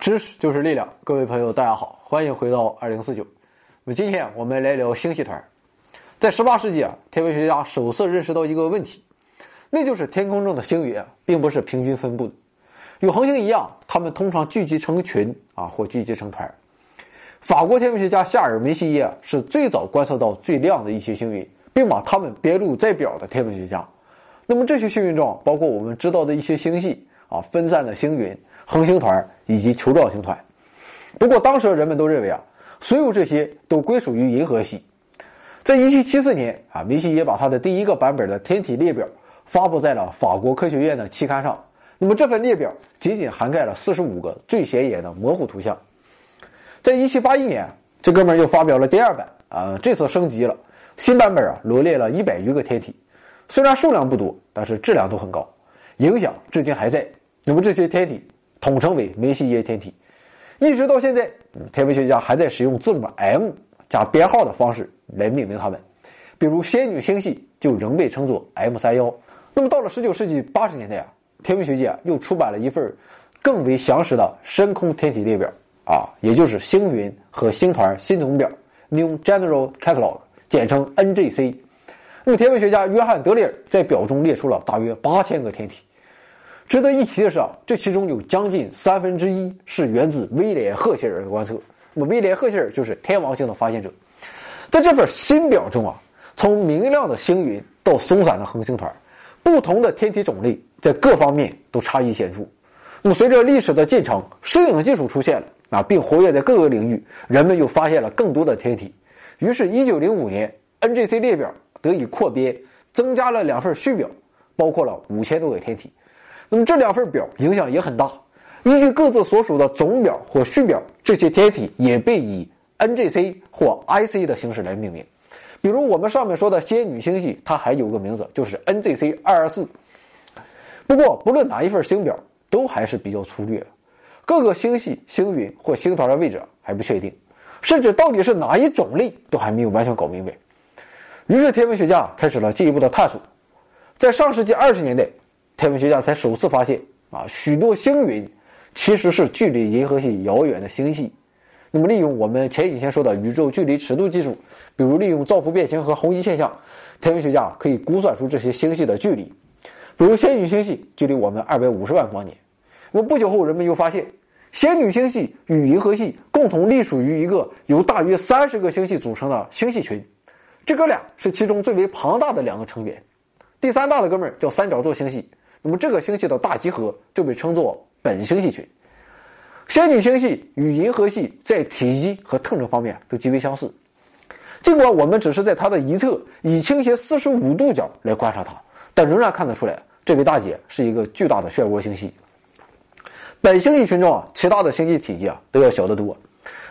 知识就是力量，各位朋友，大家好，欢迎回到二零四九。那么今天我们来聊星系团。在十八世纪啊，天文学家首次认识到一个问题，那就是天空中的星云啊，并不是平均分布的。与恒星一样，它们通常聚集成群啊，或聚集成团。法国天文学家夏尔梅西耶是最早观测到最亮的一些星云，并把它们编入在表的天文学家。那么这些星云状，包括我们知道的一些星系啊，分散的星云。恒星团以及球状星团，不过当时人们都认为啊，所有这些都归属于银河系。在1774年啊，梅西也把他的第一个版本的天体列表发布在了法国科学院的期刊上。那么这份列表仅仅涵盖了45个最显眼的模糊图像。在1781年，这哥们又发表了第二版啊，这次升级了，新版本啊罗列了一百余个天体，虽然数量不多，但是质量都很高，影响至今还在。那么这些天体。统称为梅西耶天体，一直到现在，天文学家还在使用字母 M 加编号的方式来命名它们。比如仙女星系就仍被称作 M 三幺。那么到了十九世纪八十年代啊，天文学界又出版了一份更为详实的深空天体列表啊，也就是星云和星团新总表 （New General Catalog），简称 NGC。那么天文学家约翰德里尔在表中列出了大约八千个天体。值得一提的是啊，这其中有将近三分之一是源自威廉赫歇尔的观测。那么威廉赫歇尔就是天王星的发现者。在这份新表中啊，从明亮的星云到松散的恒星团，不同的天体种类在各方面都差异显著。那么随着历史的进程，摄影技术出现了啊，并活跃在各个领域，人们又发现了更多的天体。于是，1905年，NGC 列表得以扩编，增加了两份续表，包括了五千多个天体。那么这两份表影响也很大，依据各自所属的总表或序表，这些天体也被以 NGC 或 IC 的形式来命名。比如我们上面说的仙女星系，它还有个名字，就是 NGC 二二四。不过不论哪一份星表，都还是比较粗略，各个星系、星云或星团的位置还不确定，甚至到底是哪一种类都还没有完全搞明白。于是天文学家开始了进一步的探索，在上世纪二十年代。天文学家才首次发现啊，许多星云其实是距离银河系遥远的星系。那么，利用我们前几天说的宇宙距离尺度技术，比如利用造福变形和红移现象，天文学家可以估算出这些星系的距离。比如仙女星系距离我们二百五十万光年。那么不久后，人们又发现仙女星系与银河系共同隶属于一个由大约三十个星系组成的星系群，这哥俩是其中最为庞大的两个成员。第三大的哥们儿叫三角座星系。那么这个星系的大集合就被称作本星系群。仙女星系与银河系在体积和特征方面都极为相似，尽管我们只是在它的一侧以倾斜四十五度角来观察它，但仍然看得出来，这位大姐是一个巨大的漩涡星系。本星系群中啊，其他的星系体积啊都要小得多。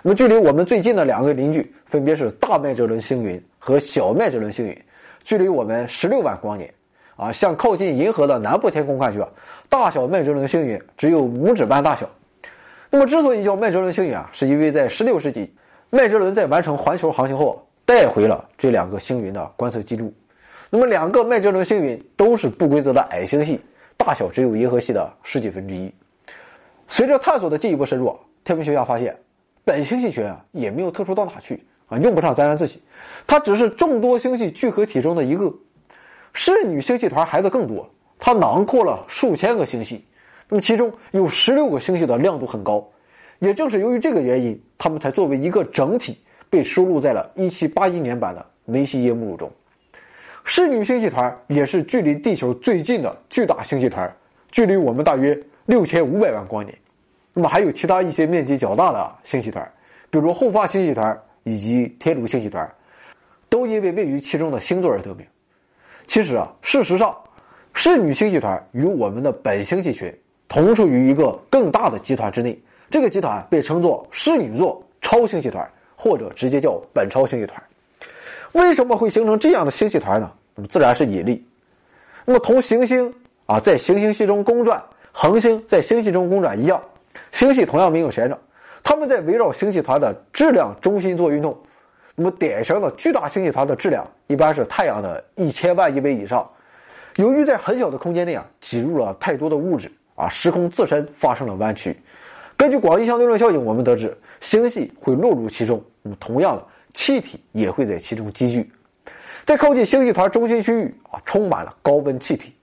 那么距离我们最近的两个邻居分别是大麦哲伦星云和小麦哲伦星云，距离我们十六万光年。啊，向靠近银河的南部天空看去啊，大小麦哲伦星云只有拇指般大小。那么，之所以叫麦哲伦星云啊，是因为在16世纪，麦哲伦在完成环球航行后带回了这两个星云的观测记录。那么，两个麦哲伦星云都是不规则的矮星系，大小只有银河系的十几分之一。随着探索的进一步深入，天文学家发现，本星系群啊也没有特殊到哪去啊，用不上沾沾自喜，它只是众多星系聚合体中的一个。侍女星系团孩子更多，它囊括了数千个星系，那么其中有十六个星系的亮度很高，也正是由于这个原因，它们才作为一个整体被收录在了1781年版的梅西耶目录中。侍女星系团也是距离地球最近的巨大星系团，距离我们大约六千五百万光年。那么还有其他一些面积较大的星系团，比如后发星系团以及天炉星系团，都因为位于其中的星座而得名。其实啊，事实上，侍女星系团与我们的本星系群同处于一个更大的集团之内。这个集团被称作侍女座超星系团，或者直接叫本超星系团。为什么会形成这样的星系团呢？那么自然是引力。那么同行星啊在行星系中公转，恒星在星系中公转一样，星系同样没有闲着，它们在围绕星系团的质量中心做运动。那么典型的巨大星系团的质量一般是太阳的一千万亿倍以上。由于在很小的空间内啊挤入了太多的物质啊，时空自身发生了弯曲，根据广义相对论效应，我们得知星系会落入其中，那么同样的气体也会在其中积聚。在靠近星系团中心区域啊，充满了高温气体。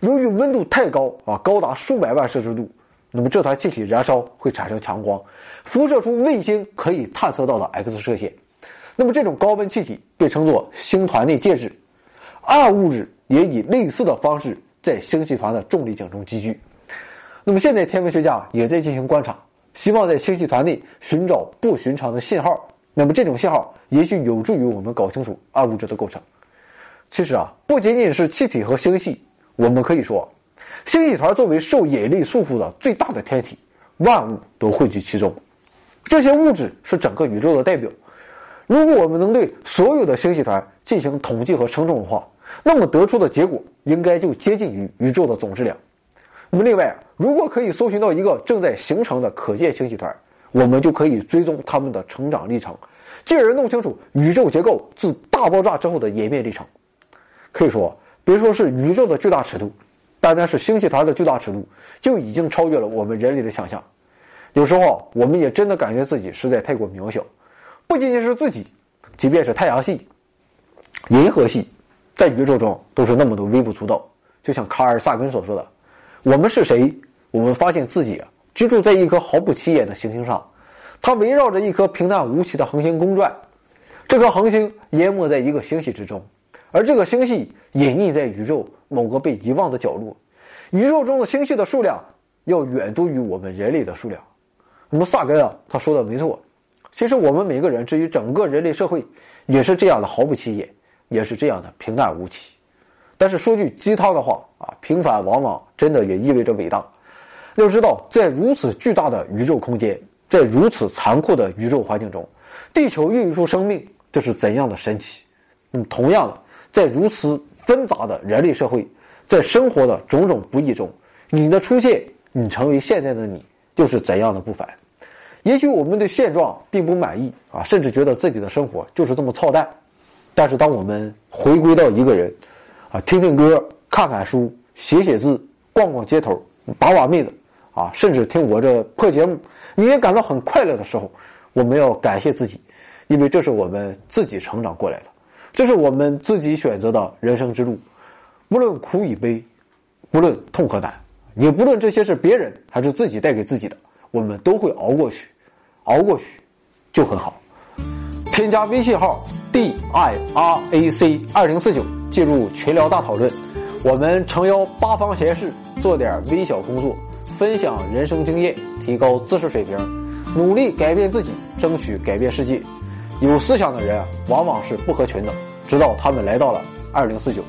由于温度太高啊，高达数百万摄氏度，那么这团气体燃烧会产生强光，辐射出卫星可以探测到的 X 射线。那么这种高温气体被称作星团内介质，暗物质也以类似的方式在星系团的重力井中积聚。那么现在天文学家也在进行观察。希望在星系团内寻找不寻常的信号，那么这种信号也许有助于我们搞清楚暗物质的构成。其实啊，不仅仅是气体和星系，我们可以说，星系团作为受引力束缚的最大的天体，万物都汇聚其中。这些物质是整个宇宙的代表。如果我们能对所有的星系团进行统计和称重的话，那么得出的结果应该就接近于宇宙的总质量。那么，另外，如果可以搜寻到一个正在形成的可见星系团，我们就可以追踪它们的成长历程，进而弄清楚宇宙结构自大爆炸之后的演变历程。可以说，别说是宇宙的巨大尺度，单单是星系团的巨大尺度，就已经超越了我们人类的想象。有时候，我们也真的感觉自己实在太过渺小。不仅仅是自己，即便是太阳系、银河系，在宇宙中都是那么的微不足道。就像卡尔萨根所说的。我们是谁？我们发现自己，居住在一颗毫不起眼的行星上，它围绕着一颗平淡无奇的恒星公转。这颗恒星淹没在一个星系之中，而这个星系隐匿在宇宙某个被遗忘的角落。宇宙中的星系的数量要远多于我们人类的数量。那么萨根啊，他说的没错。其实我们每个人，至于整个人类社会，也是这样的毫不起眼，也是这样的平淡无奇。但是说句鸡汤的话啊，平凡往往真的也意味着伟大。要知道，在如此巨大的宇宙空间，在如此残酷的宇宙环境中，地球孕育出生命，这是怎样的神奇？那么，同样的，在如此纷杂的人类社会，在生活的种种不易中，你的出现，你成为现在的你，就是怎样的不凡？也许我们对现状并不满意啊，甚至觉得自己的生活就是这么操蛋。但是，当我们回归到一个人。啊，听听歌，看看书，写写字，逛逛街头，把把妹子，啊，甚至听我这破节目，你也感到很快乐的时候，我们要感谢自己，因为这是我们自己成长过来的，这是我们自己选择的人生之路，无论苦与悲，不论痛和难，也不论这些是别人还是自己带给自己的，我们都会熬过去，熬过去，就很好。添加微信号 d i r a c 二零四九。进入群聊大讨论，我们诚邀八方贤士做点微小工作，分享人生经验，提高知识水平，努力改变自己，争取改变世界。有思想的人往往是不合群的，直到他们来到了二零四九。